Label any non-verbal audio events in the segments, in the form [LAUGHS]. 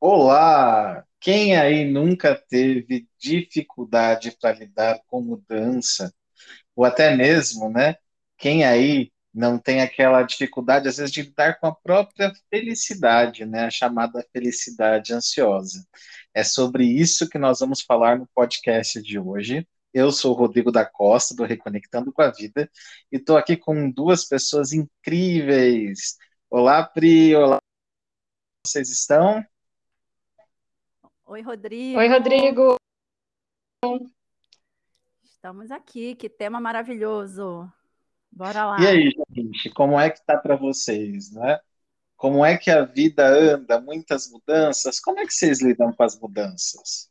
Olá! Quem aí nunca teve dificuldade para lidar com mudança? Ou até mesmo, né? Quem aí não tem aquela dificuldade, às vezes, de lidar com a própria felicidade, né? A chamada felicidade ansiosa. É sobre isso que nós vamos falar no podcast de hoje. Eu sou o Rodrigo da Costa, do Reconectando com a Vida, e estou aqui com duas pessoas incríveis. Olá, Pri, olá, vocês estão? Oi, Rodrigo. Oi, Rodrigo. Estamos aqui, que tema maravilhoso. Bora lá. E aí, gente, como é que tá para vocês, né? Como é que a vida anda? Muitas mudanças. Como é que vocês lidam com as mudanças?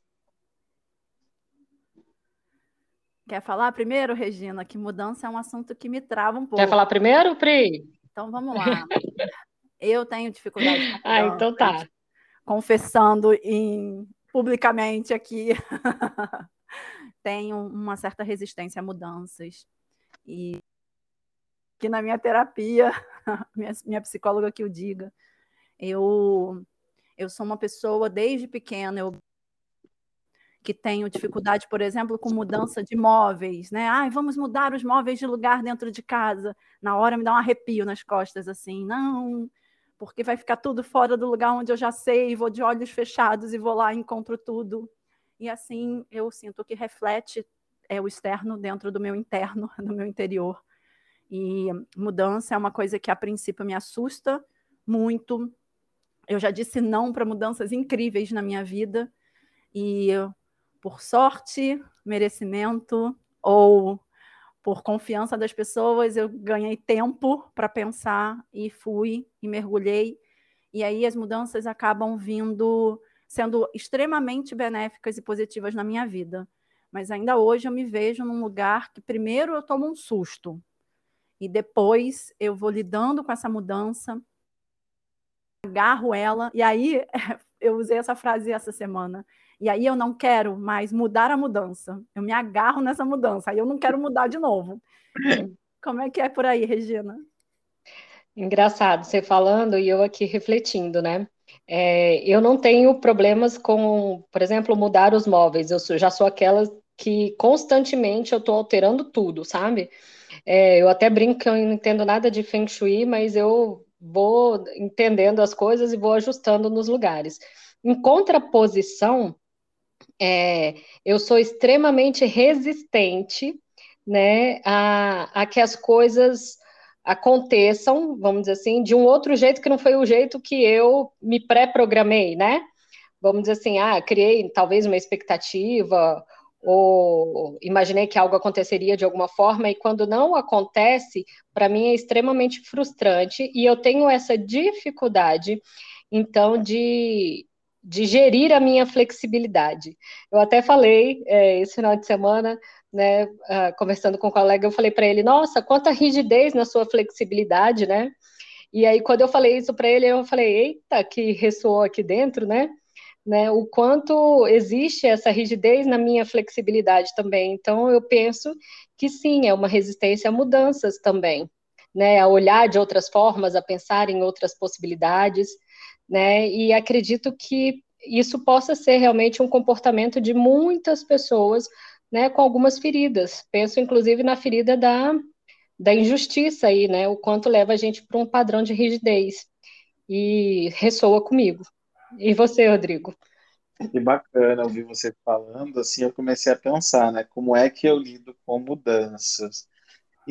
Quer falar primeiro, Regina? Que mudança é um assunto que me trava um pouco. Quer falar primeiro, Pri? Então vamos lá. Eu tenho dificuldade. Com ah, então tá confessando em, publicamente aqui, [LAUGHS] tenho uma certa resistência a mudanças. E que na minha terapia, [LAUGHS] minha, minha psicóloga que o diga, eu, eu sou uma pessoa desde pequena, eu que tenho dificuldade, por exemplo, com mudança de móveis, né? Ai, vamos mudar os móveis de lugar dentro de casa. Na hora me dá um arrepio nas costas, assim, não, porque vai ficar tudo fora do lugar onde eu já sei, vou de olhos fechados e vou lá e encontro tudo. E assim eu sinto que reflete é, o externo dentro do meu interno, [LAUGHS] do meu interior. E mudança é uma coisa que a princípio me assusta muito. Eu já disse não para mudanças incríveis na minha vida e por sorte, merecimento ou por confiança das pessoas, eu ganhei tempo para pensar e fui e mergulhei. E aí as mudanças acabam vindo sendo extremamente benéficas e positivas na minha vida. Mas ainda hoje eu me vejo num lugar que primeiro eu tomo um susto e depois eu vou lidando com essa mudança, agarro ela e aí [LAUGHS] eu usei essa frase essa semana. E aí eu não quero mais mudar a mudança. Eu me agarro nessa mudança. Aí eu não quero mudar de novo. [LAUGHS] Como é que é por aí, Regina? Engraçado você falando e eu aqui refletindo, né? É, eu não tenho problemas com, por exemplo, mudar os móveis. Eu sou, já sou aquela que constantemente eu estou alterando tudo, sabe? É, eu até brinco que eu não entendo nada de Feng Shui, mas eu vou entendendo as coisas e vou ajustando nos lugares. Em contraposição, é, eu sou extremamente resistente né, a, a que as coisas aconteçam, vamos dizer assim, de um outro jeito que não foi o jeito que eu me pré-programei, né? Vamos dizer assim, ah, criei talvez uma expectativa ou imaginei que algo aconteceria de alguma forma e quando não acontece, para mim é extremamente frustrante e eu tenho essa dificuldade então de de gerir a minha flexibilidade. Eu até falei é, esse final de semana, né, uh, conversando com um colega, eu falei para ele, nossa, quanta rigidez na sua flexibilidade, né? E aí, quando eu falei isso para ele, eu falei, eita, que ressoou aqui dentro, né? né? O quanto existe essa rigidez na minha flexibilidade também. Então, eu penso que sim, é uma resistência a mudanças também, né? A olhar de outras formas, a pensar em outras possibilidades né? E acredito que isso possa ser realmente um comportamento de muitas pessoas, né, com algumas feridas. Penso inclusive na ferida da, da injustiça aí, né? O quanto leva a gente para um padrão de rigidez. E ressoa comigo. E você, Rodrigo? Que bacana ouvir você falando, assim, eu comecei a pensar, né, como é que eu lido com mudanças.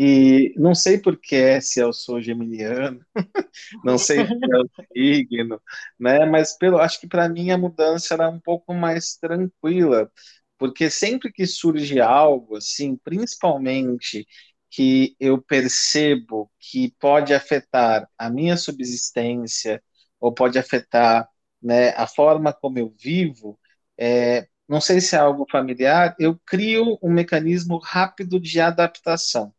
E não sei porquê, se eu sou geminiano, [LAUGHS] não sei se é o signo, né? Mas pelo, acho que para mim a mudança era um pouco mais tranquila, porque sempre que surge algo assim, principalmente que eu percebo que pode afetar a minha subsistência ou pode afetar, né, a forma como eu vivo, é, não sei se é algo familiar, eu crio um mecanismo rápido de adaptação.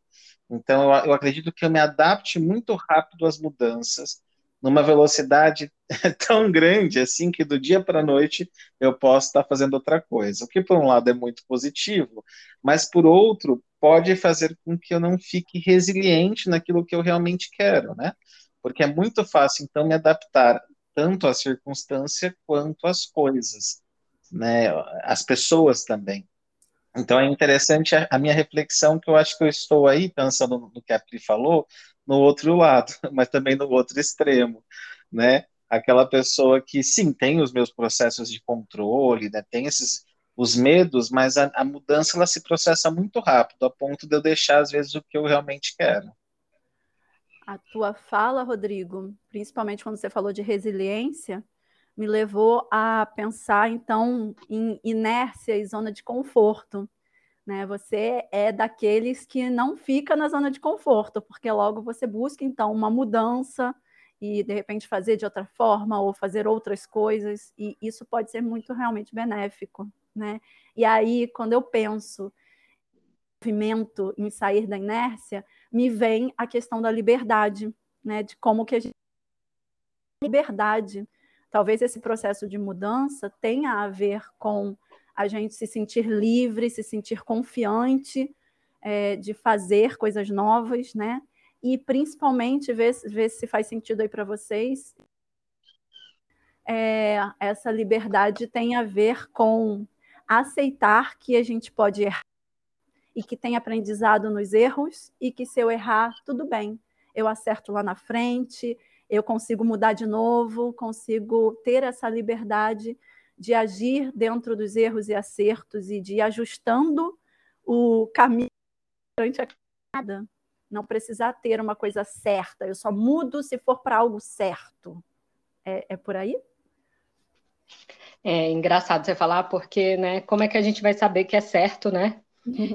Então, eu, eu acredito que eu me adapte muito rápido às mudanças, numa velocidade [LAUGHS] tão grande assim que do dia para a noite eu posso estar fazendo outra coisa. O que, por um lado, é muito positivo, mas, por outro, pode fazer com que eu não fique resiliente naquilo que eu realmente quero, né? Porque é muito fácil, então, me adaptar tanto a circunstância quanto as coisas, né? As pessoas também. Então é interessante a, minha reflexão, que eu acho que eu estou aí pensando no, no que a Pri falou, no outro lado, [LAUGHS] mas também no outro extremo, né? Aquela pessoa que, sim, tem os meus processos de controle, né? Tem esses os medos, mas a, a mudança ela se processa muito rápido, a ponto de eu deixar às vezes o que eu realmente quero. A tua fala, Rodrigo, principalmente quando você falou de resiliência, me levou a pensar então em inércia e zona de conforto. Né? Você é daqueles que não fica na zona de conforto, porque logo você busca então uma mudança e de repente fazer de outra forma ou fazer outras coisas, e isso pode ser muito realmente benéfico. Né? E aí, quando eu penso movimento em sair da inércia, me vem a questão da liberdade, né? De como que a gente liberdade Talvez esse processo de mudança tenha a ver com a gente se sentir livre, se sentir confiante é, de fazer coisas novas, né? E principalmente ver, ver se faz sentido aí para vocês. É, essa liberdade tem a ver com aceitar que a gente pode errar e que tem aprendizado nos erros e que se eu errar, tudo bem. Eu acerto lá na frente, eu consigo mudar de novo, consigo ter essa liberdade de agir dentro dos erros e acertos e de ir ajustando o caminho durante a caminhada. Não precisar ter uma coisa certa, eu só mudo se for para algo certo. É, é por aí? É engraçado você falar, porque, né, como é que a gente vai saber que é certo, né?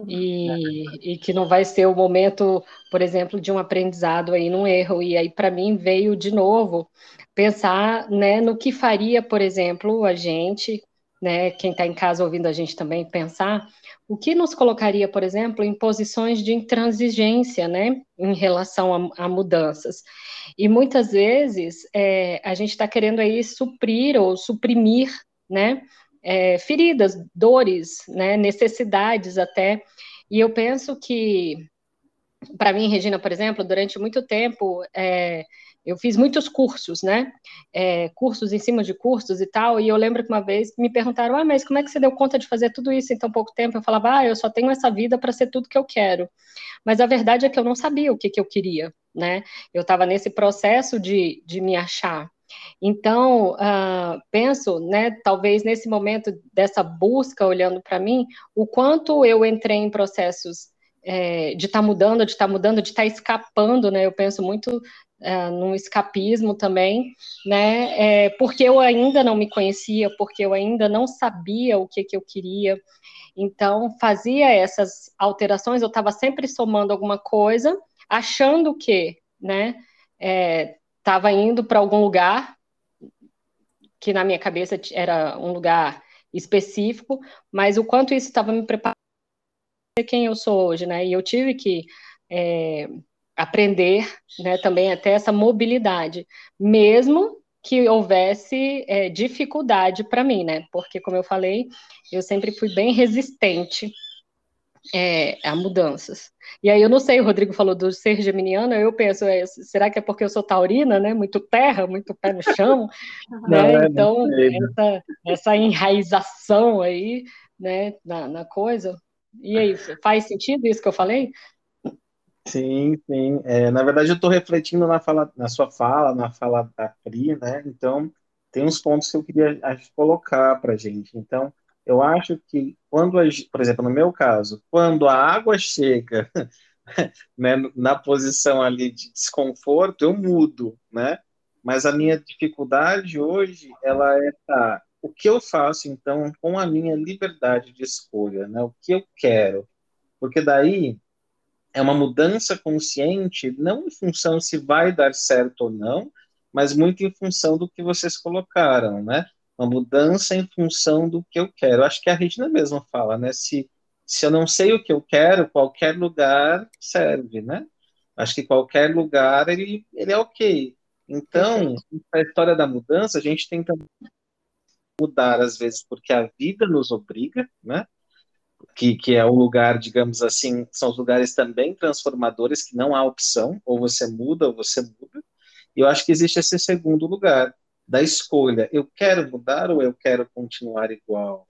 E, e, que não vai ser o momento, por exemplo, de um aprendizado aí num erro. E aí, para mim, veio de novo pensar né, no que faria, por exemplo, a gente, né, quem está em casa ouvindo a gente também, pensar o que nos colocaria, por exemplo, em posições de intransigência, né, em relação a, a mudanças. E muitas vezes é, a gente está querendo aí suprir ou suprimir, né, é, feridas, dores, né, necessidades até. E eu penso que, para mim, Regina, por exemplo, durante muito tempo, é, eu fiz muitos cursos, né? É, cursos em cima de cursos e tal. E eu lembro que uma vez me perguntaram: ah, mas como é que você deu conta de fazer tudo isso em tão pouco tempo? Eu falava: ah, eu só tenho essa vida para ser tudo que eu quero. Mas a verdade é que eu não sabia o que, que eu queria, né? Eu estava nesse processo de, de me achar. Então, uh, penso, né, talvez nesse momento dessa busca, olhando para mim, o quanto eu entrei em processos é, de estar tá mudando, de estar tá mudando, de estar tá escapando, né? Eu penso muito uh, num escapismo também, né? É, porque eu ainda não me conhecia, porque eu ainda não sabia o que, que eu queria. Então, fazia essas alterações, eu estava sempre somando alguma coisa, achando que, né? É, estava indo para algum lugar que na minha cabeça era um lugar específico, mas o quanto isso estava me preparando para quem eu sou hoje, né? E eu tive que é, aprender, né, também até essa mobilidade, mesmo que houvesse é, dificuldade para mim, né? Porque, como eu falei, eu sempre fui bem resistente é, a mudanças. E aí eu não sei, o Rodrigo falou do ser geminiano, eu penso, é, será que é porque eu sou taurina, né? Muito terra, muito pé no chão, [LAUGHS] né? É, então essa, essa enraização aí, né, na, na coisa. E aí, faz sentido isso que eu falei? Sim, sim. É, na verdade, eu estou refletindo na, fala, na sua fala, na fala da Pri, né? Então, tem uns pontos que eu queria colocar para gente. Então, eu acho que quando, por exemplo, no meu caso, quando a água chega [LAUGHS] né, na posição ali de desconforto, eu mudo, né? Mas a minha dificuldade hoje, ela é tá, o que eu faço então com a minha liberdade de escolha, né? O que eu quero? Porque daí é uma mudança consciente, não em função se vai dar certo ou não, mas muito em função do que vocês colocaram, né? Uma mudança em função do que eu quero. Acho que a Regina mesma fala, né? Se, se eu não sei o que eu quero, qualquer lugar serve, né? Acho que qualquer lugar ele, ele é ok. Então, a história da mudança, a gente tenta mudar às vezes porque a vida nos obriga, né? Que, que é o lugar, digamos assim, são os lugares também transformadores que não há opção, ou você muda ou você muda. E eu acho que existe esse segundo lugar, da escolha. Eu quero mudar ou eu quero continuar igual?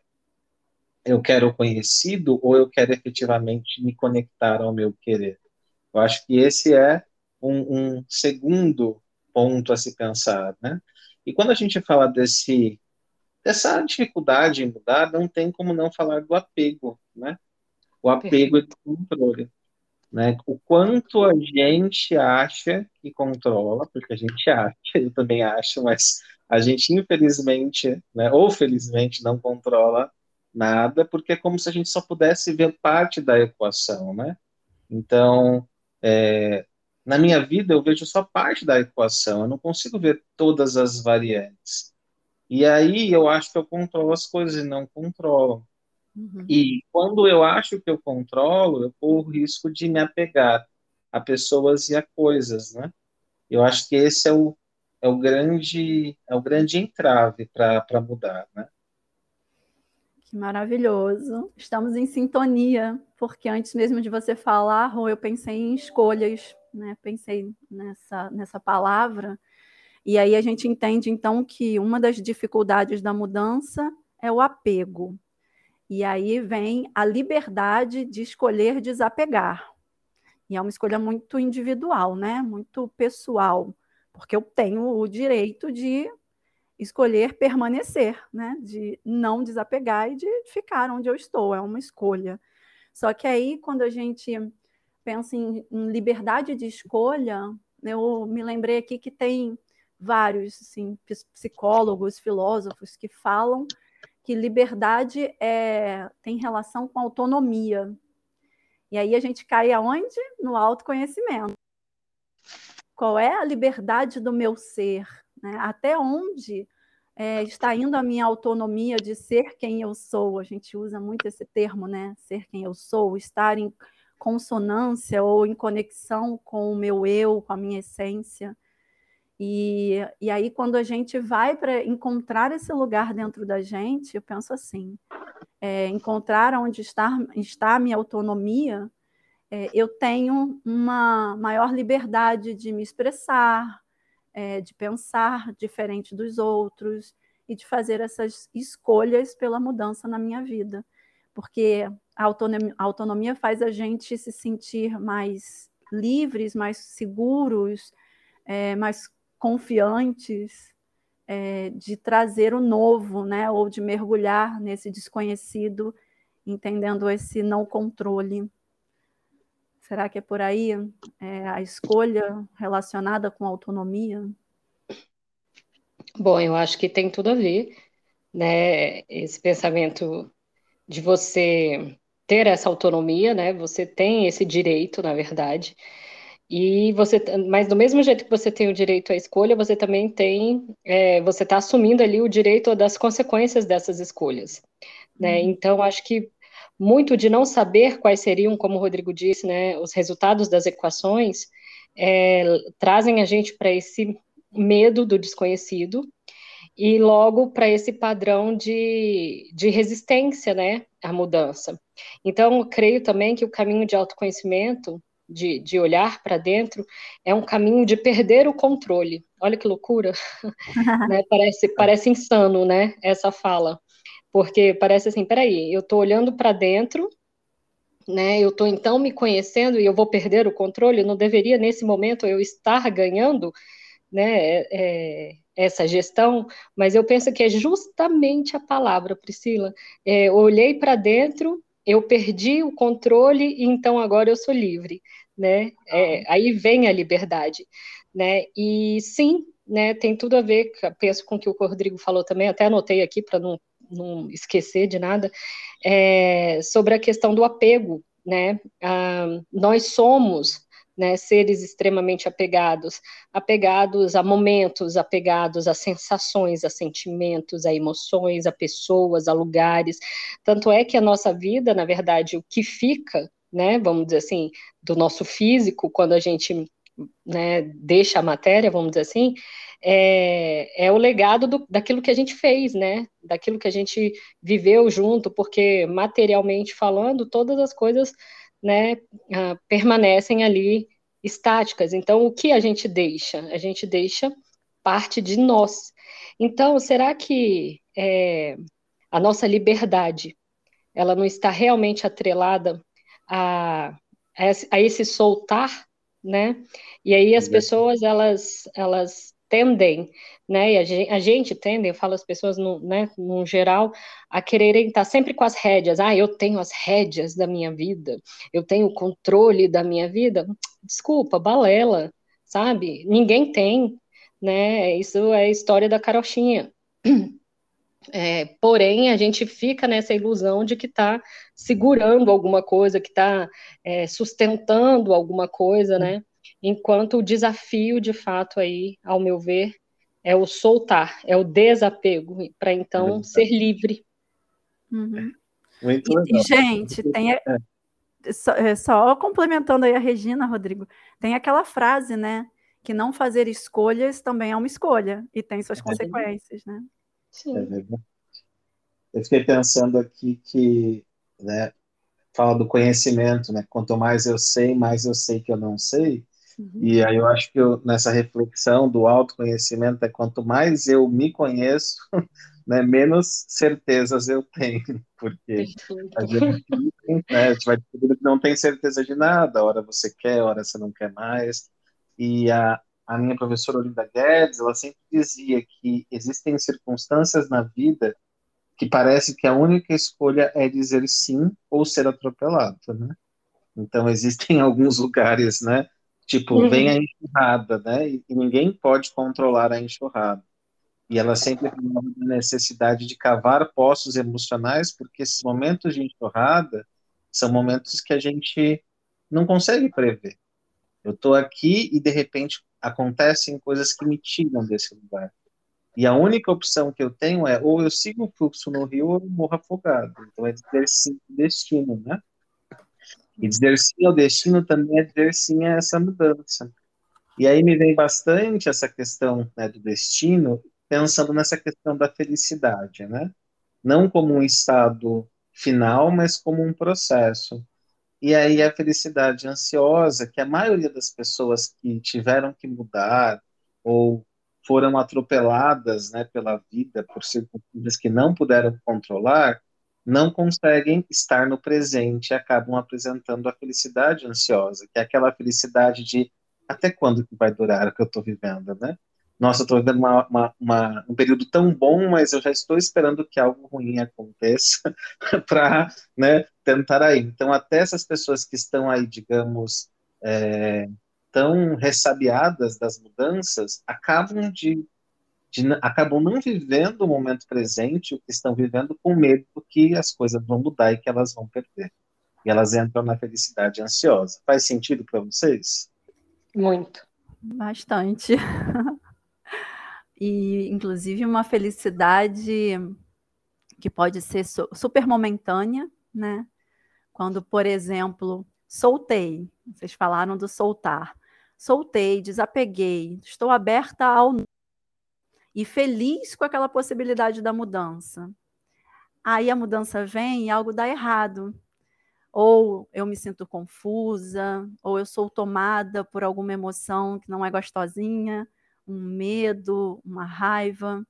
Eu quero o conhecido ou eu quero efetivamente me conectar ao meu querer? Eu acho que esse é um, um segundo ponto a se pensar, né? E quando a gente fala desse dessa dificuldade em mudar, não tem como não falar do apego, né? O apego Perfeito. e o controle. Né? O quanto a gente acha que controla, porque a gente acha, [LAUGHS] eu também acho, mas a gente infelizmente, né, ou felizmente, não controla nada, porque é como se a gente só pudesse ver parte da equação, né? Então, é, na minha vida eu vejo só parte da equação, eu não consigo ver todas as variantes. E aí eu acho que eu controlo as coisas e não controlo. Uhum. E quando eu acho que eu controlo, eu corro o risco de me apegar a pessoas e a coisas, né? Eu acho que esse é o, é o grande é o grande entrave para mudar, né? Que maravilhoso. Estamos em sintonia, porque antes mesmo de você falar, eu pensei em escolhas, né? Pensei nessa nessa palavra. E aí a gente entende então que uma das dificuldades da mudança é o apego. E aí vem a liberdade de escolher desapegar. E é uma escolha muito individual, né? Muito pessoal, porque eu tenho o direito de escolher permanecer, né? De não desapegar e de ficar onde eu estou, é uma escolha. Só que aí, quando a gente pensa em, em liberdade de escolha, eu me lembrei aqui que tem vários assim, psicólogos, filósofos que falam que liberdade é, tem relação com autonomia. E aí a gente cai aonde? No autoconhecimento. Qual é a liberdade do meu ser? Né? Até onde é, está indo a minha autonomia de ser quem eu sou? A gente usa muito esse termo, né? Ser quem eu sou, estar em consonância ou em conexão com o meu eu, com a minha essência. E, e aí, quando a gente vai para encontrar esse lugar dentro da gente, eu penso assim: é, encontrar onde está, está a minha autonomia, é, eu tenho uma maior liberdade de me expressar, é, de pensar diferente dos outros e de fazer essas escolhas pela mudança na minha vida. Porque a autonomia, a autonomia faz a gente se sentir mais livres, mais seguros, é, mais confiantes é, de trazer o novo, né? Ou de mergulhar nesse desconhecido, entendendo esse não controle. Será que é por aí é, a escolha relacionada com autonomia? Bom, eu acho que tem tudo a ver, né? Esse pensamento de você ter essa autonomia, né? Você tem esse direito, na verdade, e você, mas do mesmo jeito que você tem o direito à escolha, você também tem, é, você está assumindo ali o direito das consequências dessas escolhas, né? Uhum. Então acho que muito de não saber quais seriam, como o Rodrigo disse, né, os resultados das equações, é, trazem a gente para esse medo do desconhecido e logo para esse padrão de, de resistência, né, à mudança. Então, creio também que o caminho de autoconhecimento de, de olhar para dentro, é um caminho de perder o controle. Olha que loucura, [LAUGHS] né? parece, parece insano, né? Essa fala, porque parece assim, peraí, eu estou olhando para dentro, né? Eu estou então me conhecendo e eu vou perder o controle. Não deveria nesse momento eu estar ganhando, né? É, é essa gestão, mas eu penso que é justamente a palavra, Priscila. É, eu olhei para dentro eu perdi o controle e então agora eu sou livre, né? É, aí vem a liberdade, né? E sim, né? Tem tudo a ver, penso com o que o Rodrigo falou também, até anotei aqui para não, não esquecer de nada, é, sobre a questão do apego, né? Ah, nós somos né, seres extremamente apegados, apegados a momentos, apegados a sensações, a sentimentos, a emoções, a pessoas, a lugares. Tanto é que a nossa vida, na verdade, o que fica, né, vamos dizer assim, do nosso físico, quando a gente né, deixa a matéria, vamos dizer assim, é, é o legado do, daquilo que a gente fez, né, daquilo que a gente viveu junto, porque materialmente falando, todas as coisas né, uh, permanecem ali estáticas. Então, o que a gente deixa? A gente deixa parte de nós. Então, será que é, a nossa liberdade ela não está realmente atrelada a, a esse soltar, né? E aí as pessoas elas elas tendem, né? E a gente, a gente tende, eu falo as pessoas no, né, no geral, a quererem estar sempre com as rédeas. Ah, eu tenho as rédeas da minha vida, eu tenho o controle da minha vida. Desculpa, balela, sabe? Ninguém tem, né? Isso é história da carochinha. É, porém, a gente fica nessa ilusão de que está segurando alguma coisa, que está é, sustentando alguma coisa, né? Enquanto o desafio, de fato, aí, ao meu ver, é o soltar, é o desapego, para então é ser livre. Uhum. Muito e, gente, tem. É. Só, é, só complementando aí a Regina, Rodrigo, tem aquela frase, né? Que não fazer escolhas também é uma escolha e tem suas é consequências, né? Sim. É verdade. Eu fiquei pensando aqui que, né, fala do conhecimento, né? Quanto mais eu sei, mais eu sei que eu não sei. Uhum. E aí eu acho que eu, nessa reflexão do autoconhecimento é quanto mais eu me conheço, [LAUGHS] né, menos certezas eu tenho, [LAUGHS] porque a gente, [LAUGHS] né, a gente vai descobrir que não tem certeza de nada, hora você quer, hora você não quer mais. E a, a minha professora Olinda Guedes, ela sempre dizia que existem circunstâncias na vida que parece que a única escolha é dizer sim ou ser atropelado, né? Então existem alguns lugares, né, Tipo, uhum. vem a enxurrada, né? E, e, ninguém pode controlar a enxurrada. E ela sempre tem a necessidade de cavar poços emocionais, porque esses momentos de enxurrada são momentos que a gente não consegue prever. Eu estou aqui e de repente acontecem coisas que me tiram desse lugar. E a única opção que eu tenho é ou eu sigo o fluxo no rio ou eu morro afogado. Então é dizer sim destino, né? E dizer sim ao destino também é dizer sim a essa mudança. E aí me vem bastante essa questão né, do destino, pensando nessa questão da felicidade, né? Não como um estado final, mas como um processo. E aí a felicidade ansiosa, que a maioria das pessoas que tiveram que mudar ou foram atropeladas né, pela vida por circunstâncias que não puderam controlar, não conseguem estar no presente e acabam apresentando a felicidade ansiosa, que é aquela felicidade de até quando que vai durar o que eu estou vivendo, né? Nossa, eu estou vivendo uma, uma, uma, um período tão bom, mas eu já estou esperando que algo ruim aconteça [LAUGHS] para né, tentar aí. Então, até essas pessoas que estão aí, digamos, é, tão ressabiadas das mudanças, acabam de de, acabam não vivendo o momento presente, o que estão vivendo com medo que as coisas vão mudar e que elas vão perder. E elas entram na felicidade ansiosa. Faz sentido para vocês? Muito. Bastante. [LAUGHS] e, inclusive, uma felicidade que pode ser super momentânea, né? Quando, por exemplo, soltei, vocês falaram do soltar. Soltei, desapeguei, estou aberta ao e feliz com aquela possibilidade da mudança. Aí a mudança vem e algo dá errado. Ou eu me sinto confusa, ou eu sou tomada por alguma emoção que não é gostosinha, um medo, uma raiva.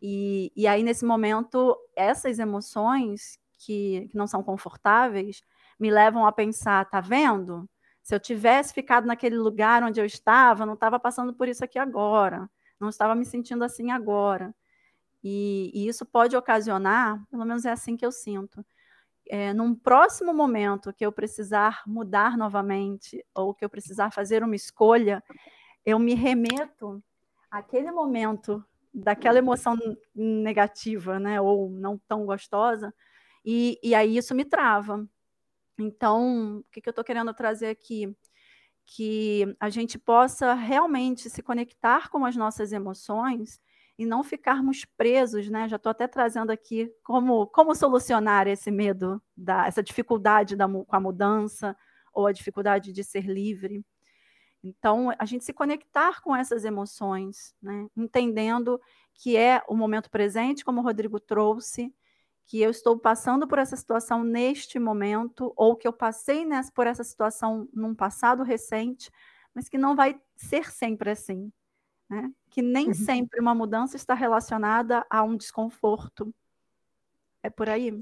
E, e aí, nesse momento, essas emoções que, que não são confortáveis me levam a pensar: tá vendo? Se eu tivesse ficado naquele lugar onde eu estava, não estava passando por isso aqui agora não estava me sentindo assim agora. E, e isso pode ocasionar, pelo menos é assim que eu sinto, é, num próximo momento que eu precisar mudar novamente, ou que eu precisar fazer uma escolha, eu me remeto àquele momento daquela emoção negativa, né, ou não tão gostosa, e, e aí isso me trava. Então, o que, que eu estou querendo trazer aqui? Que a gente possa realmente se conectar com as nossas emoções e não ficarmos presos, né? Já estou até trazendo aqui como, como solucionar esse medo, da, essa dificuldade da, com a mudança ou a dificuldade de ser livre. Então, a gente se conectar com essas emoções, né? entendendo que é o momento presente, como o Rodrigo trouxe, que eu estou passando por essa situação neste momento, ou que eu passei nessa, por essa situação num passado recente, mas que não vai ser sempre assim. né? que nem uhum. sempre uma mudança está relacionada a um desconforto. É por aí?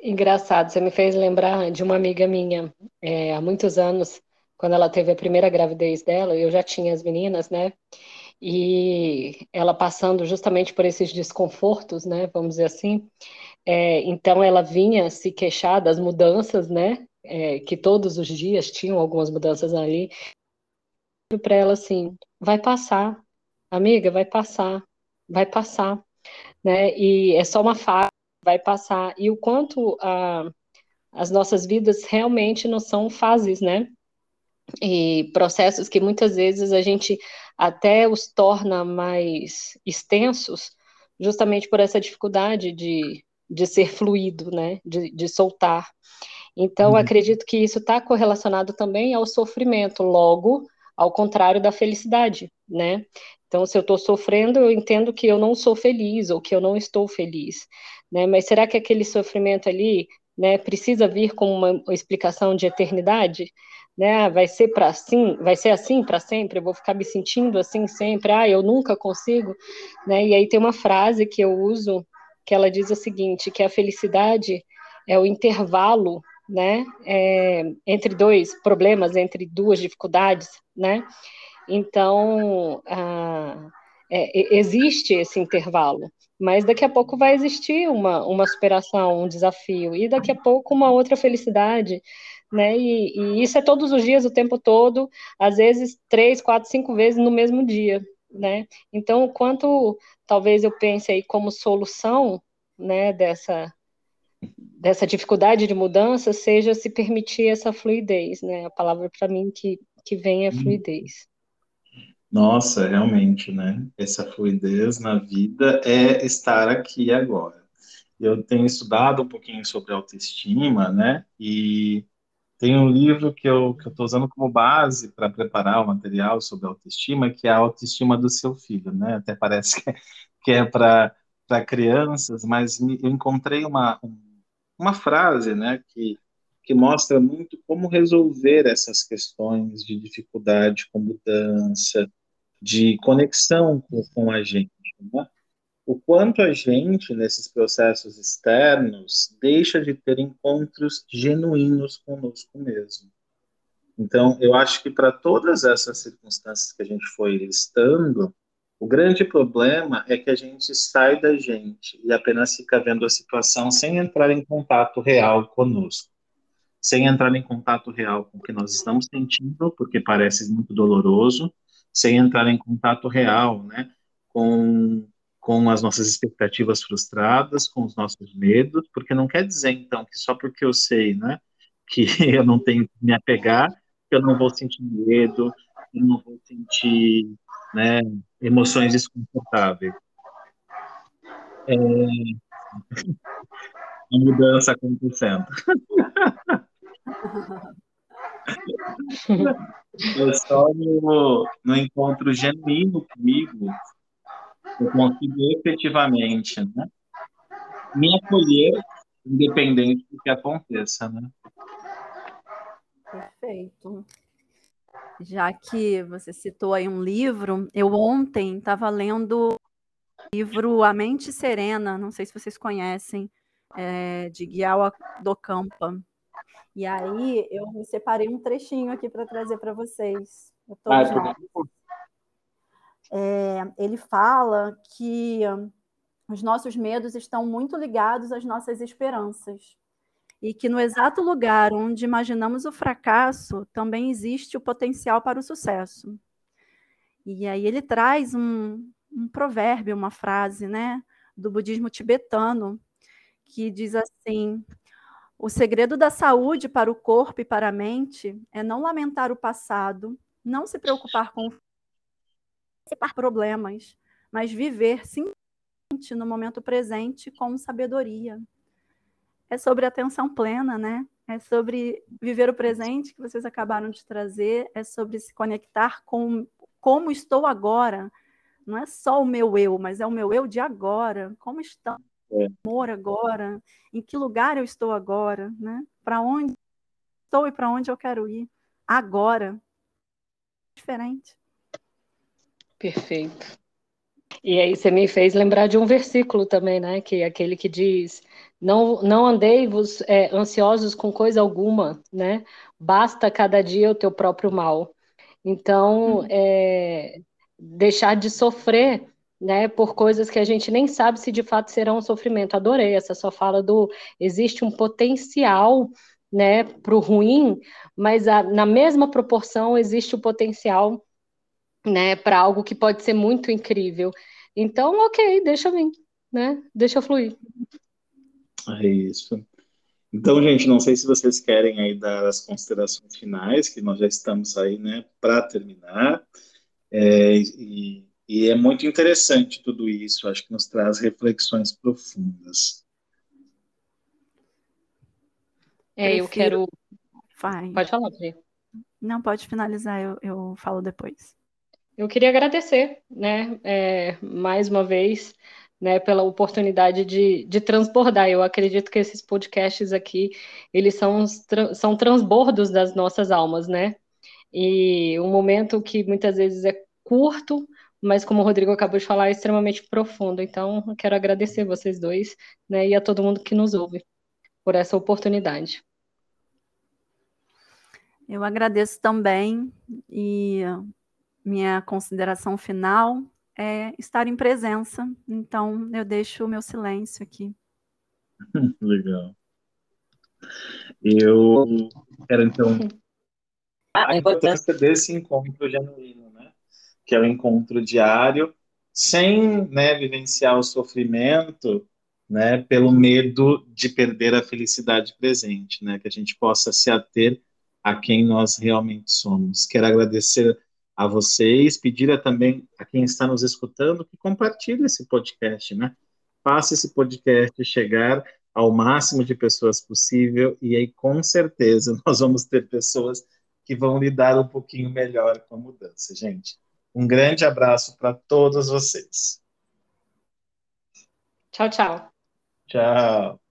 Engraçado, você me fez lembrar de uma amiga minha, é, há muitos anos, quando ela teve a primeira gravidez dela, eu já tinha as meninas, né? E ela passando justamente por esses desconfortos, né? Vamos dizer assim. É, então ela vinha se queixar das mudanças, né? É, que todos os dias tinham algumas mudanças ali. Para ela assim, vai passar, amiga, vai passar, vai passar, né? E é só uma fase, vai passar. E o quanto a, as nossas vidas realmente não são fases, né? E processos que muitas vezes a gente até os torna mais extensos, justamente por essa dificuldade de, de ser fluido, né? De, de soltar. Então, uhum. acredito que isso está correlacionado também ao sofrimento, logo, ao contrário da felicidade, né? Então, se eu estou sofrendo, eu entendo que eu não sou feliz ou que eu não estou feliz, né? Mas será que aquele sofrimento ali, né, precisa vir com uma explicação de eternidade? Né? Vai ser para assim, vai ser assim para sempre? Eu vou ficar me sentindo assim sempre? Ah, eu nunca consigo, né? E aí tem uma frase que eu uso que ela diz o seguinte, que a felicidade é o intervalo né, é, entre dois problemas, entre duas dificuldades, né? Então, ah, é, existe esse intervalo, mas daqui a pouco vai existir uma, uma superação, um desafio, e daqui a pouco uma outra felicidade, né? E, e isso é todos os dias, o tempo todo, às vezes três, quatro, cinco vezes no mesmo dia, né? Então, quanto talvez eu pense aí como solução, né, dessa dessa dificuldade de mudança seja se permitir essa fluidez, né? A palavra para mim que, que vem é hum. fluidez. Nossa, realmente, né? Essa fluidez na vida é estar aqui agora. Eu tenho estudado um pouquinho sobre autoestima, né? E tem um livro que eu que estou usando como base para preparar o material sobre autoestima, que é a autoestima do seu filho, né? Até parece que é, que é para crianças, mas eu encontrei uma, um uma frase, né, que, que mostra muito como resolver essas questões de dificuldade com mudança, de conexão com, com a gente, né? O quanto a gente, nesses processos externos, deixa de ter encontros genuínos conosco mesmo. Então, eu acho que para todas essas circunstâncias que a gente foi listando, o grande problema é que a gente sai da gente e apenas fica vendo a situação sem entrar em contato real conosco, sem entrar em contato real com o que nós estamos sentindo, porque parece muito doloroso, sem entrar em contato real, né, com com as nossas expectativas frustradas, com os nossos medos, porque não quer dizer então que só porque eu sei, né, que [LAUGHS] eu não tenho que me apegar, que eu não vou sentir medo, eu não vou sentir né, emoções desconfortáveis. É... [LAUGHS] Uma mudança acontecendo. [LAUGHS] Eu só no, no encontro genuíno comigo, eu consigo efetivamente né, me acolher, independente do que aconteça. Né? Perfeito já que você citou aí um livro, eu ontem estava lendo o livro A Mente Serena, não sei se vocês conhecem, é, de Guial do Campa. E aí eu me separei um trechinho aqui para trazer para vocês. Ah, é, ele fala que os nossos medos estão muito ligados às nossas esperanças e que no exato lugar onde imaginamos o fracasso também existe o potencial para o sucesso. E aí ele traz um, um provérbio, uma frase, né, do budismo tibetano, que diz assim: o segredo da saúde para o corpo e para a mente é não lamentar o passado, não se preocupar com problemas, mas viver simplesmente no momento presente com sabedoria é sobre atenção plena, né? É sobre viver o presente que vocês acabaram de trazer, é sobre se conectar com como estou agora. Não é só o meu eu, mas é o meu eu de agora. Como está o é. amor agora? Em que lugar eu estou agora, né? Para onde estou e para onde eu quero ir agora? Diferente. Perfeito. E aí você me fez lembrar de um versículo também, né? Que é aquele que diz: Não, não andei-vos é, ansiosos com coisa alguma, né? Basta cada dia o teu próprio mal. Então, uhum. é, deixar de sofrer né, por coisas que a gente nem sabe se de fato serão um sofrimento. Adorei essa sua fala do existe um potencial, né, para o ruim, mas a, na mesma proporção existe o potencial, né, para algo que pode ser muito incrível. Então, ok, deixa vir, né, deixa fluir. É isso. Então, gente, não sei se vocês querem aí dar as considerações finais, que nós já estamos aí, né, para terminar. É, e e é muito interessante tudo isso, acho que nos traz reflexões profundas. É, eu quero. Vai. Pode falar, Pri. Não, pode finalizar, eu, eu falo depois. Eu queria agradecer, né, é, mais uma vez, né, pela oportunidade de, de transbordar. Eu acredito que esses podcasts aqui, eles são, são transbordos das nossas almas, né? E um momento que muitas vezes é curto, mas como o Rodrigo acabou de falar, é extremamente profundo. Então, eu quero agradecer vocês dois, né, e a todo mundo que nos ouve por essa oportunidade. Eu agradeço também e minha consideração final é estar em presença. Então, eu deixo o meu silêncio aqui. [LAUGHS] Legal. Eu quero então a importância desse encontro genuíno que é o encontro diário, sem né, vivenciar o sofrimento né, pelo medo de perder a felicidade presente, né, que a gente possa se ater a quem nós realmente somos. Quero agradecer a vocês, pedir a também a quem está nos escutando que compartilhe esse podcast, né? Faça esse podcast chegar ao máximo de pessoas possível e aí com certeza [LAUGHS] nós vamos ter pessoas que vão lidar um pouquinho melhor com a mudança, gente. Um grande abraço para todos vocês. Tchau, tchau. Tchau.